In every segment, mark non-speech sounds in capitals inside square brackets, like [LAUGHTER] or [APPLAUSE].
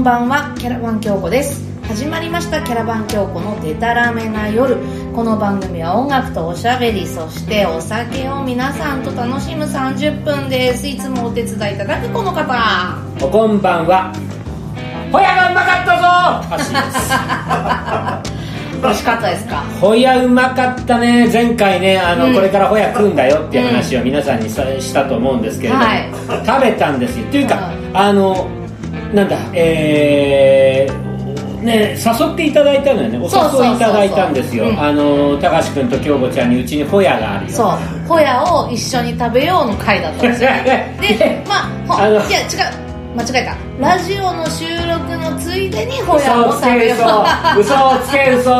んばんはキャラバン京子です。始まりましたキャラバン京子のデタラメな夜。この番組は音楽とおしゃべりそしてお酒を皆さんと楽しむ30分です。いつもお手伝いいただくこの方。おこんばんは。ホヤがうまかったぞ。美味 [LAUGHS] しかったですか？ホヤうまかったね。前回ねあの、うん。これからホヤ食うんだよっていう話を皆さんにさしたと思うんですけれども、はい。食べたんですよ。っていうか、はいあのなんだえーね、誘っていただいたのよね。お誘いいただいたんですよ。うん。あの高橋君と京子ちゃんにうちにホヤがあるよ。そう。ホヤを一緒に食べようの回だったんですよ [LAUGHS] でまあほあのいや違う間違えた。ラジオの収録のついでにホヤ嘘を食べよう。嘘をつけ嘘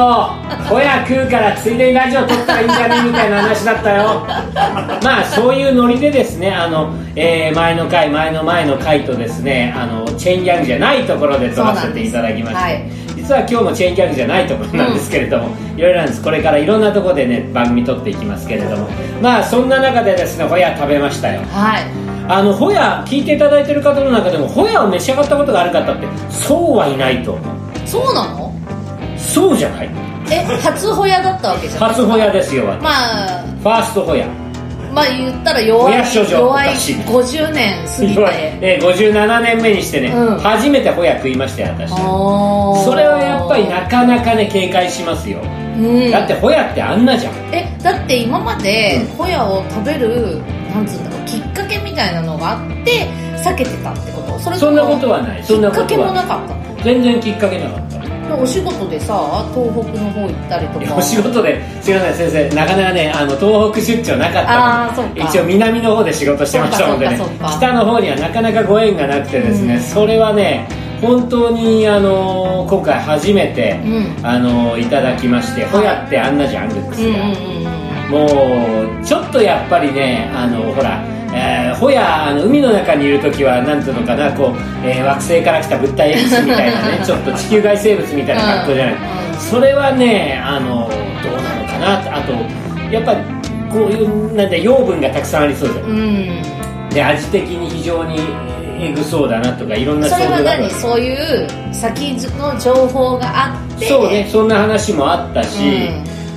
ホヤ食うからついでにラジオ撮ったらいいんじゃねみたいな話だったよ。まあそういうノリでですねあの、えー前の回前の前の回とですねあのチェーンギャグじゃないところで撮らせていただきまして、はい。実は今日もチェーンギャグじゃないところなんですけれども、いろいろなんです。これからいろんなところでね番組撮っていきますけれども。まあそんな中でですねホヤ食べましたよ。はいあのホヤ聞いていただいてる方の中でもホヤを召し上がったことがある方ってそうはいないと思う。そうなの？そうじゃない。え初ホヤだったわけじゃない初ホヤですよ、まあファーストホヤ。まあ言ったら弱い弱いおかしい50年過ぎて。え57年目にしてね、うん。初めてホヤ食いましたよ私。それはやっぱりなかなかね警戒しますよ、うん。だってホヤってあんなじゃん。えだって今までうん。ホヤを食べるなんつうんだろうきっかけみたいなのがあって避けてたってこと？それそんなことはない。そんなこときっかけもはなかったの？全然きっかけなかった。お仕事でさ東北の方行ったりとか。お仕事ですいません先生。なかなかねあの東北出張なかった。あーそっか。ので一応南の方で仕事してましたのでね。北の方にはなかなかご縁がなくてですね、うん。それはね本当にあの今回初めて、うん。あのいただきまして、ホヤってあんなじゃんルックスが、もうちょっとやっぱりねあのほらえーホヤあの海の中にいる時はなんていうのかなこう、えー惑星から来た物体 X みたいなねちょっと地球外生物みたいな格好じゃない、うん。それはねあのどうなのかなとあとやっぱりこういうなんだ養分がたくさんありそうじゃん。うん。で味的に非常にえぐそうだなとかいろんなそれは何？そういう先の情報があって。そうねそんな話もあったし、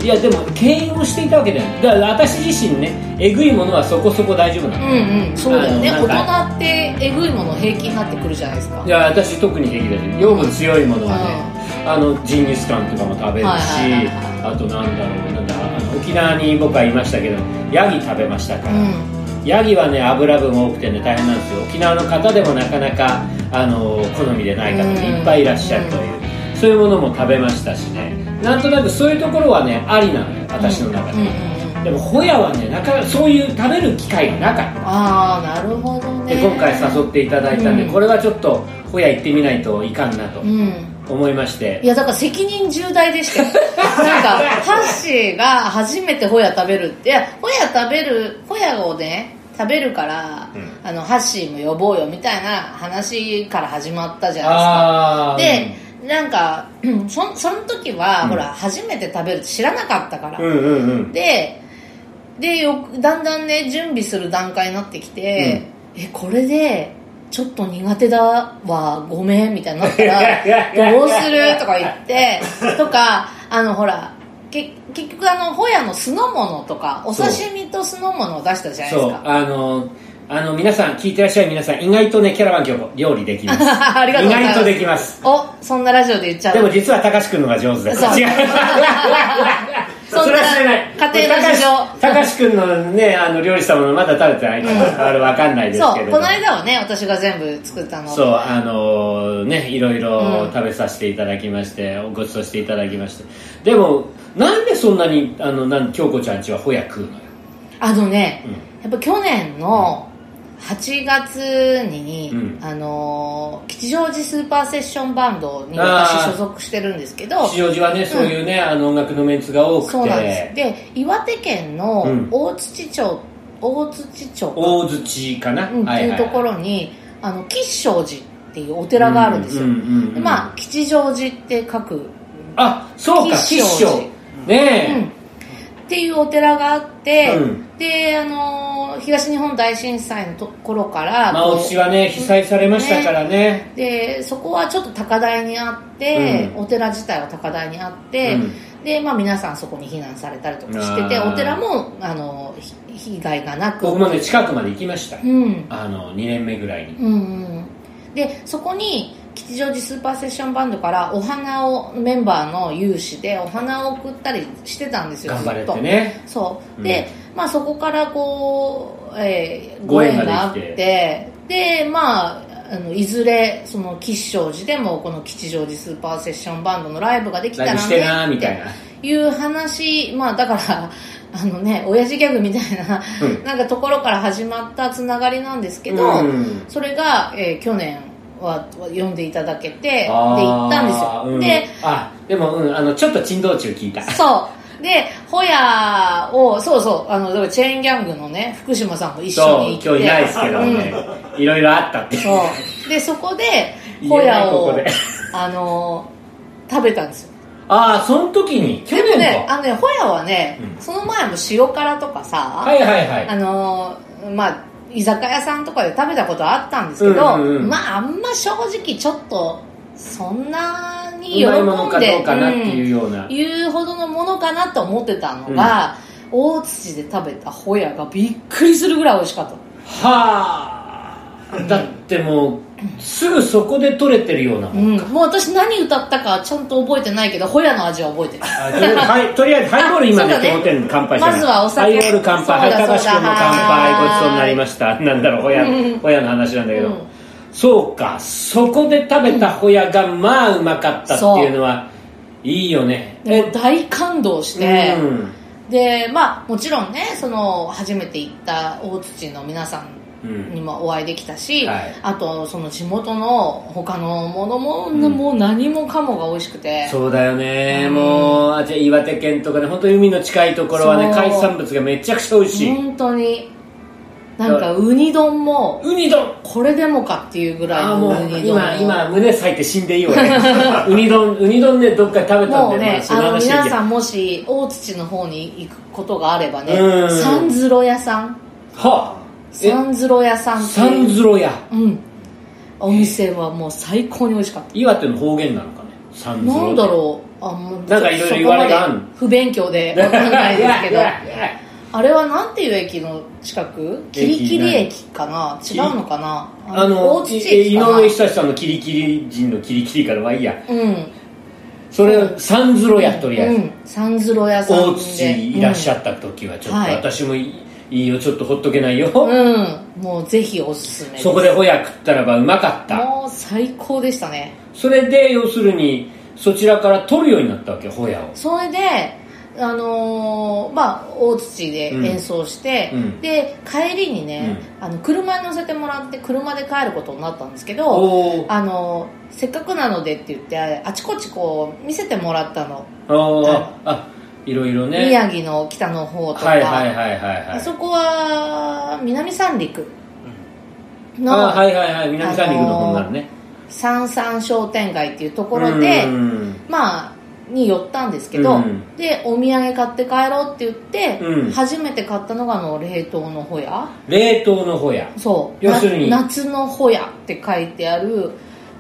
いやでも経営をしていたわけだよだから私自身ねえぐいものはそこそこ大丈夫なの、うんうん。そうだよね。あの大なん人ってえぐいもの平気になってくるじゃないですか。いや私特に平気だし養分強いものはね、あのジンギスカンとかも食べるし、はいはいはいあとなんだろうなんだあの沖縄に僕はいましたけどヤギ食べましたから、うん。ヤギはね油分多くてね大変なんですよ。沖縄の方でもなかなかあの好みでない方もいっぱいいらっしゃるという、そういうものも食べましたしねなんとなくそういうところはねありなのよ私の中で、うんうんうんでもホヤはねなかそういう食べる機会がなかった。ああなるほどね。で今回誘っていただいたんで、うん。これはちょっとホヤ行ってみないといかんなとうん。思いまして。い、やだから責任重大でしたよ [LAUGHS] なんかハッシーが初めてホヤ食べるっていやホヤ食べるホヤをね食べるから、うん。あのハッシーも呼ぼうよみたいな話から始まったじゃないですか。でなんか [CLEARS THROAT] うんそその時は、うん。ほら初めて食べるって知らなかったから、うんうんうん。ででよだんだんね準備する段階になってきて、えこれでちょっと苦手だわごめんみたいになったら [LAUGHS] どうする？とか言ってとかあのほらけ結局あのホヤの酢の物とかお刺身と酢の物を出したじゃないですか。あのあの皆さん聞いてらっしゃる皆さん意外とねキャラバン京子料理できます。[LAUGHS] ありがとうございます。意外とできます。おそんなラジオで言っちゃうでも実は高橋君の方が上手ですそう。違 [LAUGHS] うそんなれは知らない。家庭の事情。高橋君のねあの料理したものまだ食べてないから、あれわかんないですそうけれどこの間はね私が全部作ったの。そうあのねいろいろうん。食べさせていただきまして、ご馳走していただきまして。でもなんでそんなにあのなん京子ちゃんちはホヤ食うのよ、あのね、うん。やっぱ去年の8月に、うん。あのー吉祥寺スーパーセッションバンドに私所属してるんですけど吉祥寺はねそういうね、あの音楽のメンツが多くて。そうなんです。で岩手県のうん。大槌町、大槌町か。大槌かな、うんっていうところに、あの吉祥寺っていうお寺があるんですよ、まあ吉祥寺って書く。あそうか吉吉祥。祥寺ねえ、うんっていうお寺があって、うん。であの東日本大震災のところからまあお家はね被災されましたからね。でそこはちょっと高台にあって、うん。お寺自体は高台にあって、うん。でまあ、皆さんそこに避難されたりとかしててお寺もあのひ被害がなく。僕もね近くまで行きました。うん。あの2年目ぐらいに。うんうん。でそこに吉祥寺スーパーセッションバンドからお花をメンバーの有志でお花を送ったりしてたんですよ頑張れずってと。ねそう。で、まあそこからこう、えーご縁があっててでまああのいずれその吉祥寺でもこの吉祥寺スーパーセッションバンドのライブができたらねっていう話まあだから [LAUGHS] あのね親父ギャグみたいな、うん。なんかところから始まったつながりなんですけど、うん。それが、えー去年は読んでいただけてで行ったんですよ、うん。であでも、うん、あのちょっと珍道中聞いた。そう。で、ホヤを、そうそう、あの、チェーンギャングのね、福島さんも一緒に行って。今日いないですけどね、いろいろあったってう。んそう。で、そこで、ホヤをあの、食べたんですよ。ああその時に？去年でもね、か、あのね、ホヤはね、うん。その前も塩辛とかさ、はいはいはい。あの、まあ、居酒屋さんとかで食べたことはあったんですけど、うんうんうん。まあ、あんま正直ちょっと、そんなに喜んで、どうかなっていうような、いうほどのものかなと思ってたのが、大槌で食べたホヤがびっくりするぐらい美味しかった。はあ。だってもうすぐそこで取れてるようなもんうん、もう私何歌ったかちゃんと覚えてないけどホヤの味は覚えてる。あとりあえずはいとりあえずハイボール今ねそうだね。手元に乾杯してまずはお酒。ハイボール乾杯高橋君も乾杯ごちそうになりました。なんだろうホヤうん。ホヤの話なんだけど、うん。そうかそこで食べたホヤがまあうまかったっていうのは、いいよね。もう大感動して、うん。でまあもちろんねその初めて行った大槌の皆さんにもお会いできたし、はい。あとその地元の他のものも、ん。もう何もかもが美味しくて。そうだよね、うん。もうあじゃあ岩手県とかね本当に海の近いところはね海産物がめちゃくちゃ美味しい、本当になんかウニ丼。もウニ丼。これでもかっていうぐらいのウニ丼。今今胸裂いて死んでいいわ。ね [LAUGHS] ウニ丼ウニ丼ねどっかで食べたんでね、そあの話皆さんもし大槌の方に行くことがあればねうん。サンズロ屋さん。はサンズロ屋さんサンズロ屋。うん。お店はもう最高に美味しかっ岩手の方言なのかね。サンズロたなんだろう。あもうなんかいろいろ言われがあんのそこまで不勉強でわかんないですけど。[LAUGHS] あれはなんていう駅の近く？キリキリ駅かな？違うのかな？あの井上久志さんのキリキリ人のキリキリからはいいや。うん。それサンズロ屋とりあえず、うん、サンズロ屋さんで。大槌いらっしゃった時はちょっと、はい。私もいいいいよちょっとほっとけないよ、うん、うんもうぜひおすすめです。そこでホヤ食ったらばうまかった。もう最高でしたね。それで要するにそちらから取るようになったわけホヤを。それであのーまあ大槌で演奏して、うん。で帰りにね、あの車に乗せてもらって車で帰ることになったんですけどおー。あのーせっかくなのでって言ってあちこちこう見せてもらったの、おーああいろいろね。宮城の北の方とか、はいはいはいはいはい。そこは南三陸の、あはいはいはい。南三陸の方になるね、三三商店街っていうところで、うん。まあに寄ったんですけど、うん。でお土産買って帰ろうって言って、うん。初めて買ったのがあの冷凍のホヤ。冷凍のホヤ。そう。要するに。な夏のホヤって書いてある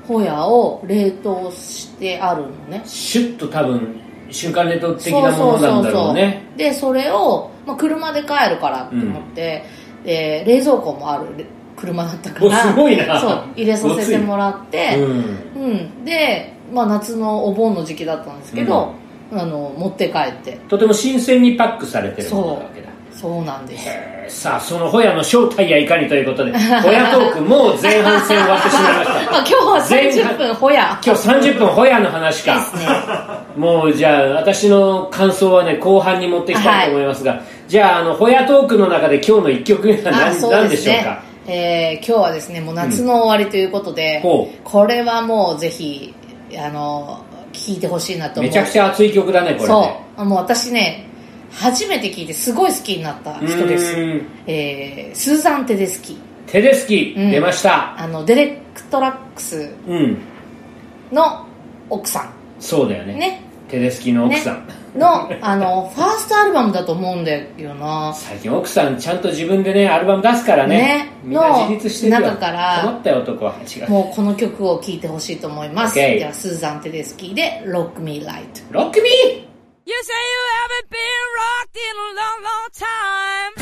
ホヤを冷凍してあるのね。シュッと多分瞬間冷凍的なものなんだろうね。でそれを、まあ、車で帰るからって思って、で冷蔵庫もあるれ車だったかおらすごいな。そう入れさせてもらって、うんうん、で、まあ、夏のお盆の時期だったんですけど、あの持って帰って。とても新鮮にパックされてるものなわけだそうなんです。へー。さあそのホヤの正体やいかにということで [LAUGHS] ホヤトークもう前半戦終わってしまいました。[LAUGHS] あ今日は30分ホヤ。今日30分ホヤの話か。ですね。もうじゃあ私の感想はね後半に持っていきたいと思いますが、じゃああのホヤトークの中で今日の1曲目はあ何,、そう何でしょうか？えー今日はですねもう夏の終わりということで、ほこれはもうぜひあの聴いてほしいなと思う。めちゃくちゃ熱い曲だねこれね。そう。もう私ね初めて聴いてすごい好きになった人です。うーんえースーザン・テデスキ。テデスキ、うん。出ました。あのデレクトラックスうん。の奥さそうだよね。んね。テデスキの奥さん、ね。のあのファーストアルバムだと思うんだよな。最近奥さんちゃんと自分でねアルバム出すからね。ね。みんな自立してる中から困ったよ男は違うもうこの曲を聴いてほしいと思います、ではスーザン・テデスキーで「Rock Me Light ロックミー You say you haven't been rocked in a long, long time.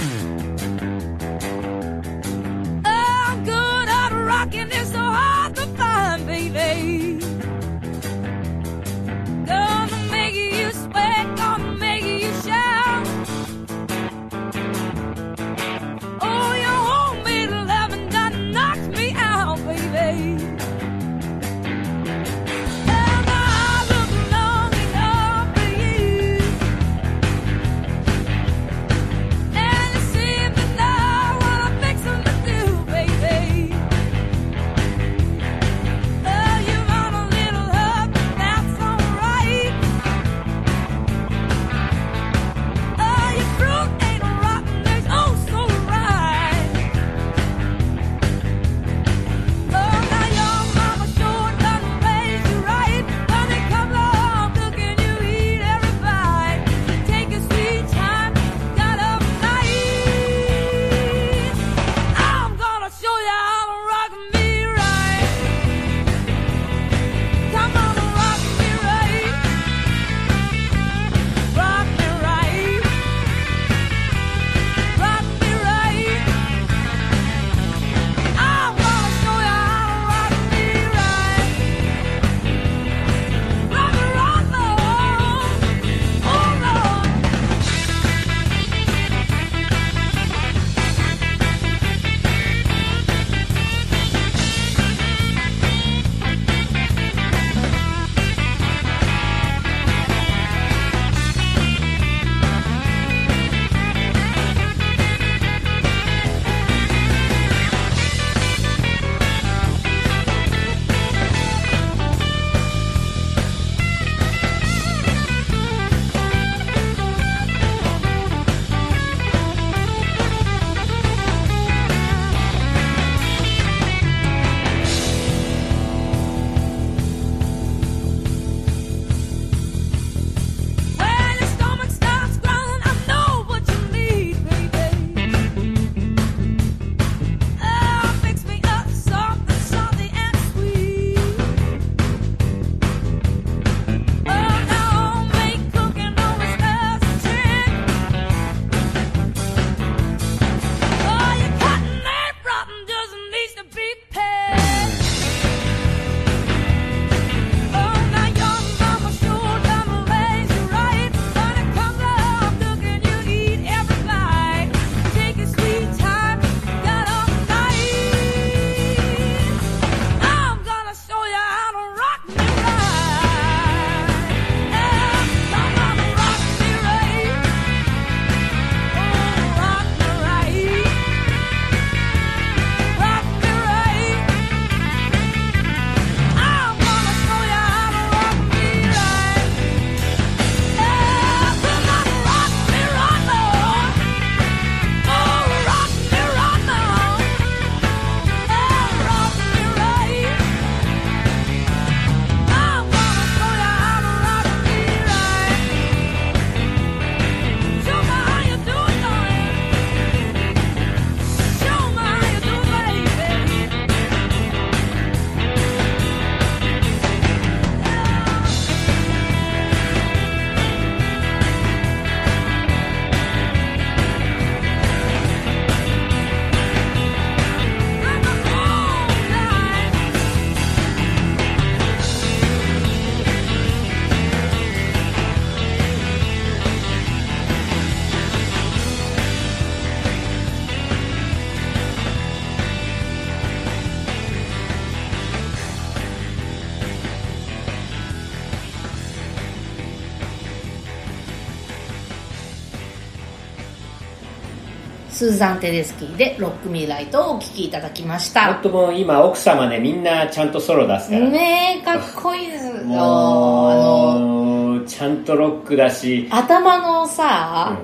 スーザン・テデスキーで「ロック・ミー・ライト」をお聴きいただきました。本当もう今奥様ねみんなちゃんとソロ出すから。ねえかっこいいですよ。あのちゃんとロックだし、頭のさ、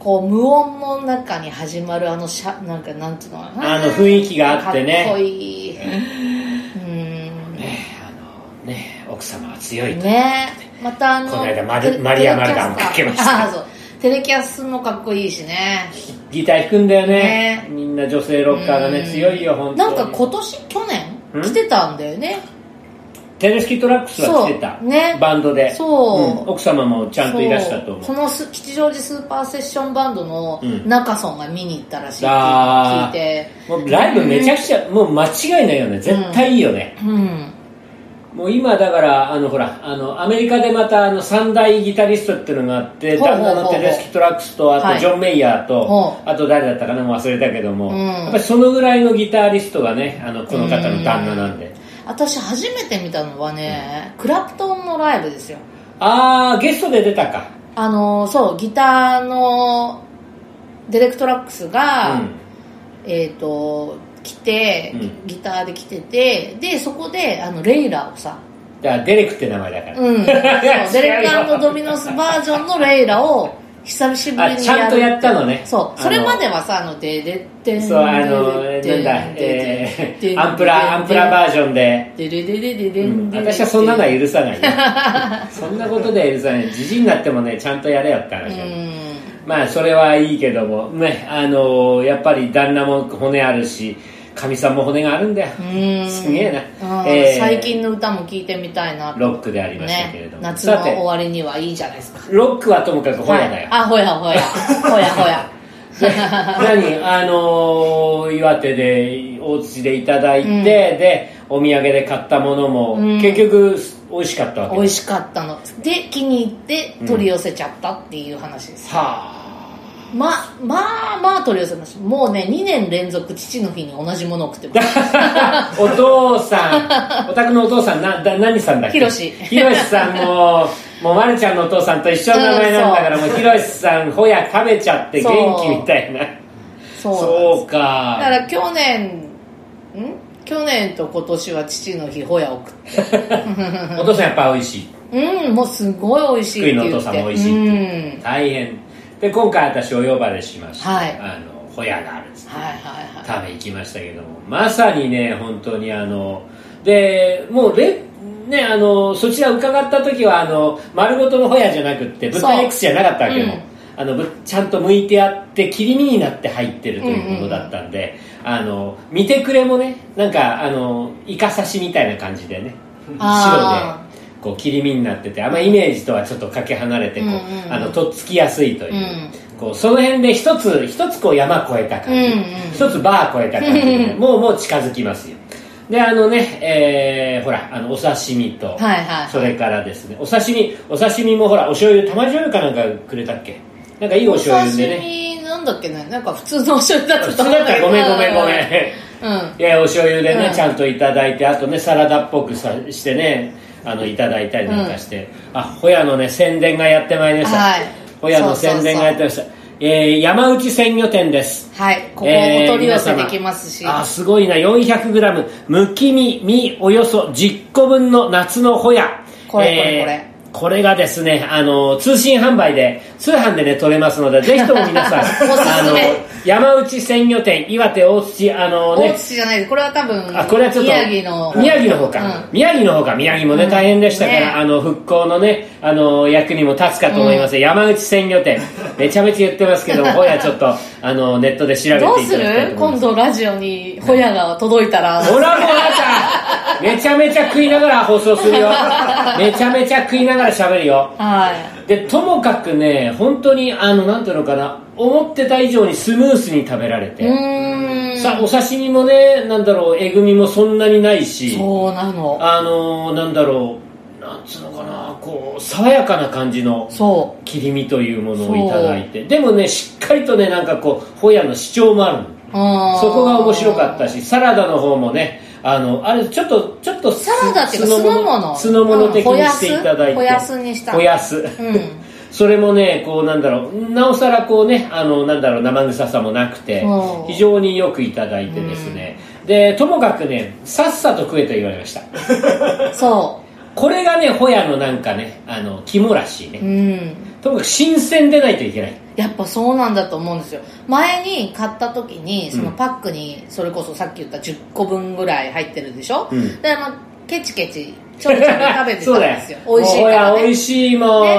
うこう無音の中に始まるあのしゃなんかなんていうのかな。あの雰囲気があってね。かっこいい。うん。ねあのね奥様は強いと。ねまたあのこの間ママリアマルガンテレキャスターかけました。あそうテレキャスもかっこいいしね。ギター弾くんだよね。ね。みんな女性ロッカーがねうん。強いよ本当に。なんか今年去うん？年来てたんだよね。テレスキトラックスは来てた。ね。バンドで。そう。うん。奥様もちゃんといらしたと思う。そのス吉祥寺スーパーセッションバンドのうん。中ソンが見に行ったらしいって聞いて。もうライブめちゃくちゃ、もう間違いないよね。絶対いいよね、うんもう今だからあのほらあのアメリカでまたあの三大ギタリストっていうのがあってほうほうほうほう。旦那のテレスキトラックスとあはい。とジョン・メイヤーと、ほあと誰だったかなもう忘れたけども、うん。やっぱりそのぐらいのギタリストがねあのこの方の旦那なんで、私初めて見たのはね、クラプトンのライブですよ。ああゲストで出たか。あのそうギターのデレクトラックスが、うん。えっ、と来て、うん。ギターで来ててでそこであのレイラをさだからデレクって名前だから、うん、[LAUGHS] そうデレクアンドドミノスバージョンのレイラを久しぶりにやるあちゃんとやったのね。そうそれまではさあのデレッテンそうあのデレッなんだ、テンえー、アンプラアンプラバージョンで。デレデレデレうんン。デレ私はそんなのは許さないよ [LAUGHS] そんなことでは許さない。じじいになってもねちゃんとやれよって話うん。まあそれはいいけども。ねあのやっぱり旦那も骨あるしかみさんも骨があるんだよ。うん。すげえな。えー。最近の歌も聴いてみたいな。とロックでありましたけれども、ね夏の終わりにはいいじゃないですか。ロックはともかくホヤだよ、はい。あほやほやほやほや何？あの岩手で大槌でいただいて、うん。でお土産で買ったものも、うん。結局美味しかったわけ美味しかったの。で気に入って取り寄せちゃったっていう話です、はままあまあ取り寄せました。もうね2年連続父の日に同じものを食ってます。あ [LAUGHS] お父さん。お宅のお父さんなだ何さんだっけ？ひろしひろしさんももうまるちゃんのお父さんと一緒の名前なんだから、もうひろしさんほや食べちゃって元気みたいな。そう。なんですそうだかから去年ん？去年と今年は父の日ホヤを食って。[LAUGHS] お父さんやっぱ美味しい。うんもうすごい美味しいって言って。福井のお父さんも美味しいって。うん。大変で今回私お呼ばれしまして、はい。あのホヤがあるっつってはいはいはい。食べ行きましたけどもまさにね本当にあのでもうレねあのそちら伺った時はあの丸ごとのホヤじゃなくって豚 X じゃなかったわけよ、うん。あのぶちゃんと剥いてあって切り身になって入ってるというものだったんで、あの見てくれもねなんかあのイカ刺しみたいな感じでね白であこう切り身になっててあんまイメージとはちょっとかけ離れてこう、うんうんあのとっつきやすいという、うん。こうその辺で一つ一つこう山越えた感じ、うんうん一つバー越えた感じでね、もうもう近づきますよ。であのね、えーほらあのお刺身と、はいはい。それからですねお刺身お刺身もほらお醤油玉醤油かなんかくれたっけ？なんかいいおお醤油で刺ね身なんだっけね？なんか普通のお醤油だった普通だった。らごめんごめんごめん。うん。いやお醤油でね、うん。ちゃんといただいてあとねサラダっぽくさしてねあのいただいたりなんかして、あホヤのね宣伝がやってまいりました、はい。ホヤの宣伝がやってました。えー山内鮮魚店です。はい。ここおえー取り寄せできますし、あすごいな。400g むき身身およそ10個分の夏のホヤ。これこれこれこれがですねあの通信販売で通販でね取れますのでぜひとも皆さん [LAUGHS] あの山内鮮魚店岩手大槌あのね大津市じゃないこれは多分あこれはちょっと宮城の。宮城の方か、うん。宮城の方か。宮城もね、うん。大変でしたから、ね。あの復興のねあの役にも立つかと思います、山内鮮魚店。めちゃめちゃ言ってますけども [LAUGHS] ほやちょっとあのネットで調べていたどうすだきたいと思るいます。今度ラジオにホヤが届いたら。ほらもうあなためちゃめちゃ食いながら放送するよ。[LAUGHS] めちゃめちゃ食いながら喋るよ。はでともかくね本当にあのなんていうのかな思ってた以上にスムースに食べられて、さお刺身もねなんだろうえぐみもそんなにないし。そうなの。あのーなんだろうなんつうのかなこう爽やかな感じのそ切り身というものをいただいて。でもねしっかりとねなんかこうホヤの主張もあるそこが面白かったしサラダの方もねあのあれちょっとちょっとサラダっていうか酢酢の物。酢の物的にしていただいて。ほやすにした。[LAUGHS] ほやす。うん。それもねこうなんだろうなおさらこうねあのなんだろう生臭さもなくてうん。非常によくいただいてですね。でともかくねさっさと食えと言われました。[LAUGHS] そこれがねホヤのなんかねあの肝らしいうね。うん。ともかく新鮮でないといけないやっぱそうなんだと思うんですよ。前に買った時にそのうんパックにそれこそさっき言った10個分ぐらい入ってるでしょ、うん。でまあケチケチちょいちょい食べてたそうんです [LAUGHS] よ。美味しいから、ね、美味しいもん、ね、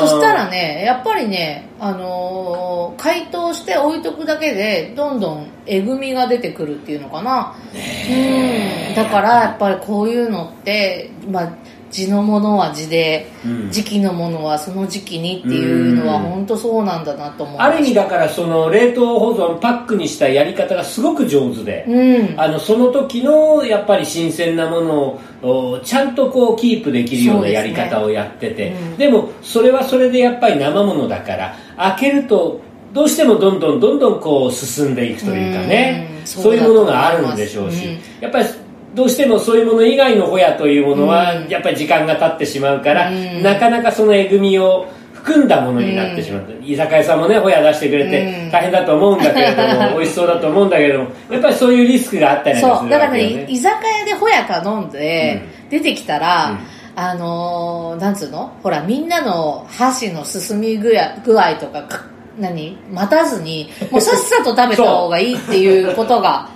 そしたらねやっぱりね、あのー解凍して置いとくだけでどんどんえぐみが出てくるっていうのかな。うん。だからやっぱりこういうのって、まあ、地のものは地で、うん。時期のものはその時期にっていうのはうん。本当そうなんだなと思う。ある意味だからその冷凍保存パックにしたやり方がすごく上手で、うん。あのその時のやっぱり新鮮なものをおちゃんとこうキープできるようなやり方をやってて。で,、うん。もそれはそれでやっぱり生ものだから開けるとどうしてもどんどんどんどんこう進んでいくというかね、うん。そういうものがあるんでしょうし、やっぱりどうしてもそういうもの以外のホヤというものはうん。やっぱり時間が経ってしまうから、うん。なかなかそのえぐみを含んだものになってしまう、居酒屋さんもねホヤ出してくれてうん。大変だと思うんだけれども、[LAUGHS] 美味しそうだと思うんだけれどもやっぱりそういうリスクがあったりなんかするそう。だからねね居酒屋でホヤ頼んで、出てきたら、うん。あのーなんつうの？ほらみんなの箸の進み具合具合とかか何？待たずにもうさっさと食べた方がいいっていうことが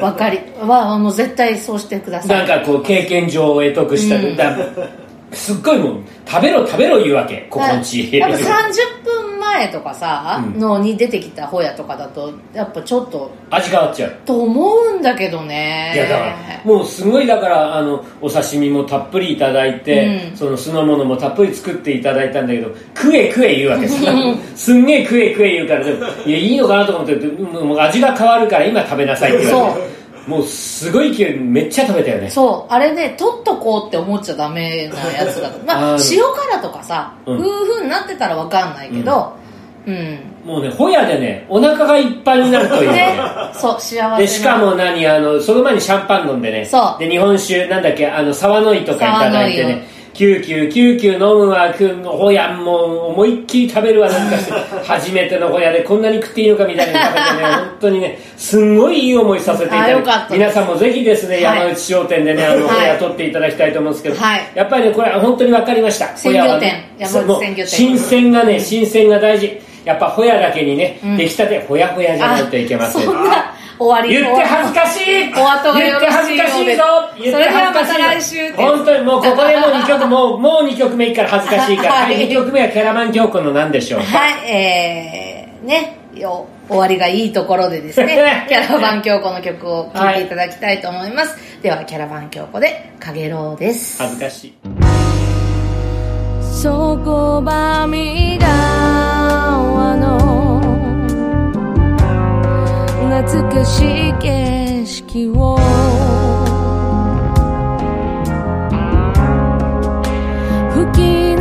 分かりはもう絶対そうしてください。なんかこう経験上を得得した、うん。だすっごいもう食べろ食べろ言うわけ心地。い。いやっぱ30分前とかさ、うん。のに出てきたホヤとかだとやっぱちょっと味変わっちゃう。と思うんだけどね。いやだからもうすごいだからあのお刺身もたっぷりいただいて、うん。その酢の物もたっぷり作っていただいたんだけど食え食え言うわけですよすんげえ食え食え言うからでもいやいいのかなと思ってもうもう味が変わるから今食べなさいって言われてもうすごい勢いめっちゃ食べたよね。そう、あれね、取っとこうって思っちゃダメなやつだと。[LAUGHS] まあ、塩辛とかさ、うん。ふうふうになってたらわかんないけど、うん。もうねホヤでねお腹がいっぱいになるという。ね。[LAUGHS] ね、そう、幸せな。でしかも何あのその前にシャンパン飲んでね。そう。で日本酒なんだっけあの澤乃井とかいただいてねキューキューキューキュー飲むわくホヤもう思いっきり食べるわなんかして初めてのホヤでこんなに食っていいのかみたいに食べてね本当にねすんごいいい思いさせていただいて皆さんもぜひですねはい。山内商店でねあのはいホヤ取っていただきたいと思うんですけど、はい。やっぱりねこれは本当に分かりました。鮮魚店。山内鮮魚店新鮮がね新鮮が大事やっぱホヤだけにね、うん出来たてホヤホヤじゃないといけませんそんな終わり言って恥ずかしい。お後が言ってよろしい恥ずかしいぞようで。言って恥ずかしいそれではまた来週本当にもうここでもう2曲もう [LAUGHS] もう2曲目いいから恥ずかしいから、はい。はい、2曲目はキャラマン教皇の何でしょう。かはい、えー、ね、よ終わりがいいところでですね、[LAUGHS] キャラバン京子の曲を聴いていただきたいと思います。では、キャラバン京子で、かげろうです。恥ずかしい。そこばみ川懐かしい景色を。吹き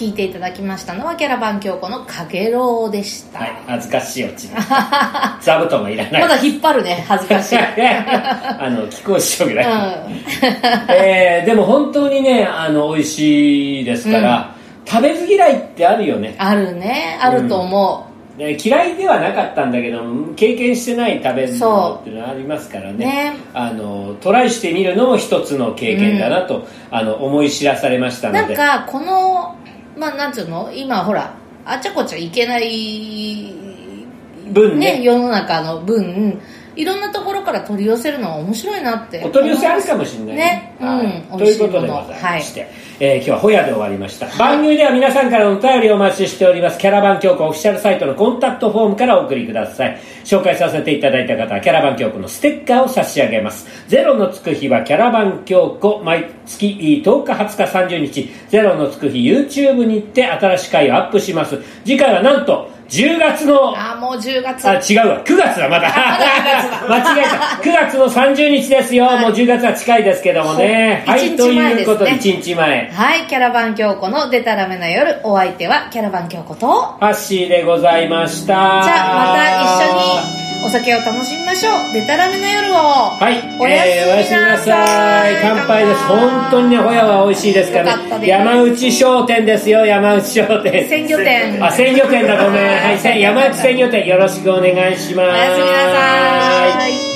聞いていただきましたのはキャラバン京子のかげろうでした、はい恥ずかしいオチ [LAUGHS] 座布団がいらないまだ引っ張るね恥ずかしい、[LAUGHS] うん、あの貴公子師匠ぐらい、えーでも本当にねあの美味しいですから、食べず嫌いってあるよね。あるねあると思ね嫌いではなかったんだけど経験してない食べ物っていうのはありますからね。ね。あのトライしてみるのも一つの経験だなと、あの思い知らされましたうので。なんかこのまあなんつうの？今ほらあちゃこちゃいけない分ね。ね世の中の分いろんなところから取り寄せるのは面白いなって。お取り寄せあるかもしれないね。はい。うんということでございまして、えー今日はホヤで終わりました、番組では皆さんからのお便りをお待ちしております。キャラバン教皇オフィシャルサイトのコンタクトフォームからお送りください。紹介させていただいた方はキャラバン教皇のステッカーを差し上げます。ゼロのつく日はキャラバン教皇毎月10日20日30日。ゼロのつく日 YouTube にて新しい回をアップします。次回はなんと10月のあもう10月あ、違うわ。9月だ、まだ。[LAUGHS] 間違えた。9月の30日ですよ。もう10月は近いですけどもね。はい、と一日前いうことで、ですね1日前。はいキャラバン京子のデタラメな夜お相手はキャラバン京子とハッシーでございました。じじゃあまた一緒にお酒を楽しみましょうデタラメな夜をはい、おやえーおやすすみなさい。さい乾杯です。本当にね、ホヤは美味しいですからね。山内商店ですよ、山内商店。鮮魚店あ、鮮魚店だ、ごめん。はい、せ山内鮮魚店、よろしくお願いします。おやすみなさい